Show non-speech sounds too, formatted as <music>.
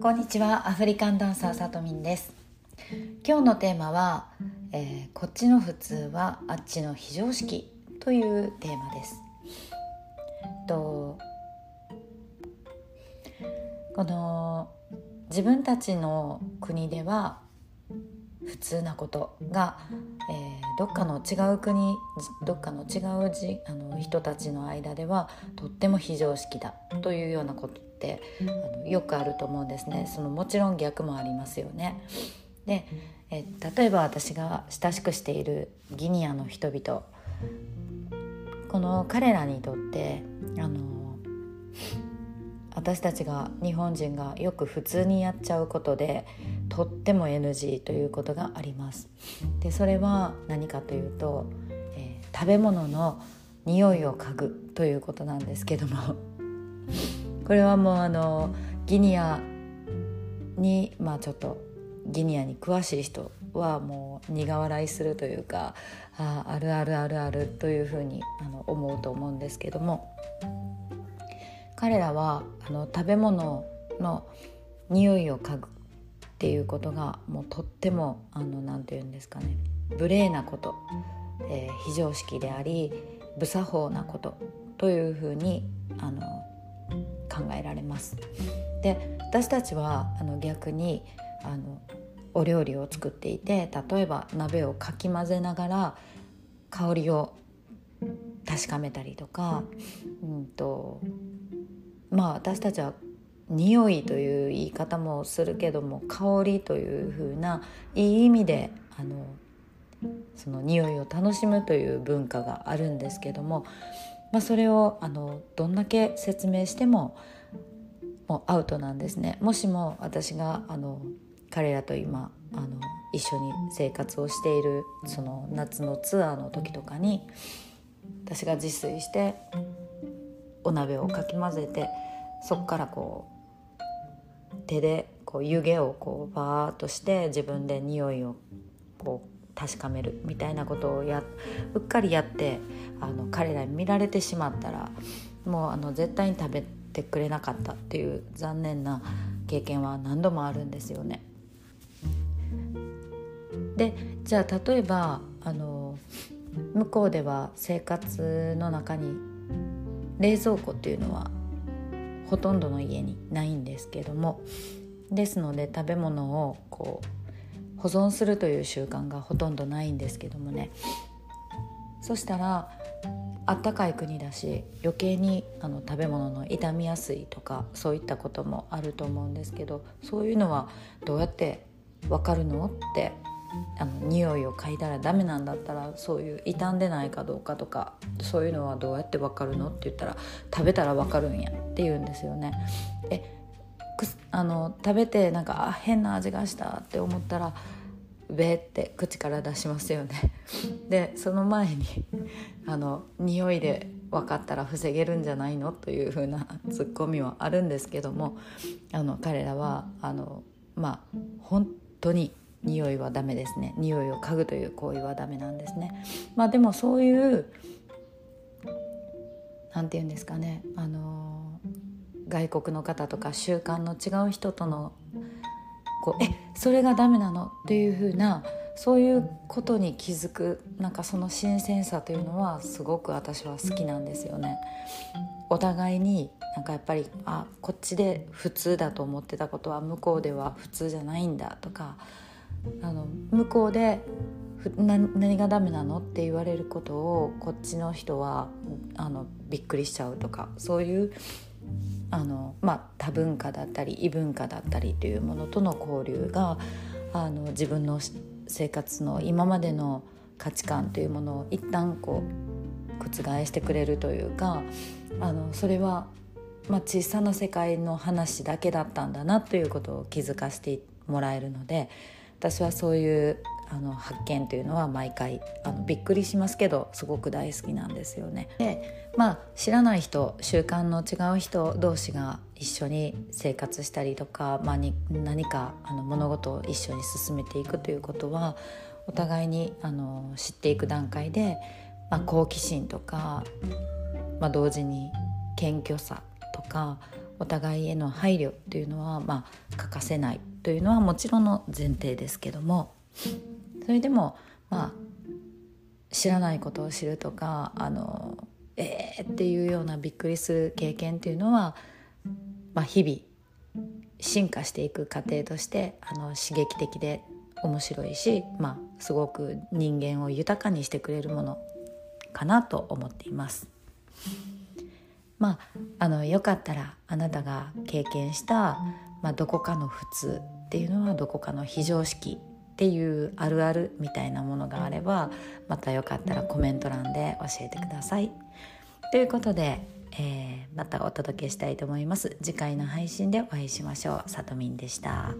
こんにちは。アフリカンダンサーさとみんです。今日のテーマは、えー、こっちの普通はあっちの非常識というテーマです。とこの自分たちの国では普通なことが、えー、どっかの違う国どっかの違うじあの人たちの間ではとっても非常識だというようなことってあのよくあると思うんですね。そのもちろん逆もありますよね。で、え例えば私が親しくしているギニアの人々この彼らにとってあの私たちが日本人がよく普通にやっちゃうことでとっても NG ということがあります。でそれは何かというと、えー、食べ物の匂いを嗅ぐということなんですけども。これはもうあのギニアにまあちょっとギニアに詳しい人はもう苦笑いするというかああるあるあるあるというふうにあの思うと思うんですけども。彼らはあの食べ物の匂いを嗅ぐっていうことがもうとってもあのなんて言うんですかね。無礼なこと、えー、非常識であり無作法なことというふうにあの考えられます。で私たちはあの逆にあのお料理を作っていて例えば鍋をかき混ぜながら香りを確かめたりとか、うんとまあ私たちは匂いという言い方もするけども香りというふうないい意味であのその匂いを楽しむという文化があるんですけども、まあ、それをあのどんだけ説明してももうアウトなんですね。もしも私があの彼らと今あの一緒に生活をしているその夏のツアーの時とかに私が自炊してお鍋をかき混ぜてそこからこう手でこう湯気をこうバーッとして自分で匂いをこう確かめるみたいなことをやうっかりやってあの彼らに見られてしまったらもうあの絶対に食べてくれなかったっていう残念な経験は何度もあるんですよね。でじゃあ例えばあの向こうでは生活の中に冷蔵庫っていうのはほとんどの家にないんですけどもですので食べ物をこう保存するという習慣がほとんどないんですけどもねそしたらあったかい国だし余計にあの食べ物の傷みやすいとかそういったこともあると思うんですけどそういうのはどうやって分かるのってあの匂いを嗅いだらダメなんだったらそういう傷んでないかどうかとかそういうのはどうやって分かるのって言ったら食べたら分かるんやって言うんですよね。えあの食べてなんかあ変な味がしたって思ったらべって口から出しますよね。<laughs> でその前に <laughs> あの匂いで分かったら防げるんじゃないのというふうなツッコミはあるんですけどもあの彼らはあのまあ本当に匂いはダメですね。匂いを嗅ぐという行為はダメなんですね。まあでもそういう何て言うんですかね。あの外国の方とか習慣の違う人とのこうえそれがダメなの？っていうふうなそういうことに気づくなんかその新鮮さというのはすごく私は好きなんですよね。お互いになんかやっぱりあこっちで普通だと思ってたことは向こうでは普通じゃないんだとかあの向こうで何がダメなの？って言われることをこっちの人はあのびっくりしちゃうとかそういうあの、まあ、多文化だったり異文化だったりというものとの交流があの自分の生活の今までの価値観というものを一旦こう覆してくれるというかあのそれは、まあ、小さな世界の話だけだったんだなということを気づかせてもらえるので私はそういうあの発見というのは毎回あのびっくりしますけどすごく大好きなんですよね。でまあ知らない人習慣の違う人同士が一緒に生活したりとか、まあ、に何かあの物事を一緒に進めていくということはお互いにあの知っていく段階で、まあ、好奇心とか、まあ、同時に謙虚さとかお互いへの配慮というのは、まあ、欠かせないというのはもちろんの前提ですけどもそれでもまあ知らないことを知るとかあのえーっていうようなびっくりする経験っていうのは、まあ、日々進化していく過程としてあの刺激的で面白いし、まあ、すごく人間を豊かにしてくれるものかなと思っています。まあ、あのよかったらあなたが経験した、まあ、どこかの普通っていうのはどこかの非常識っていうあるあるみたいなものがあればまたよかったらコメント欄で教えてください。ということで、えー、またお届けしたいと思います。次回の配信でお会いしましょう。さとみんでした。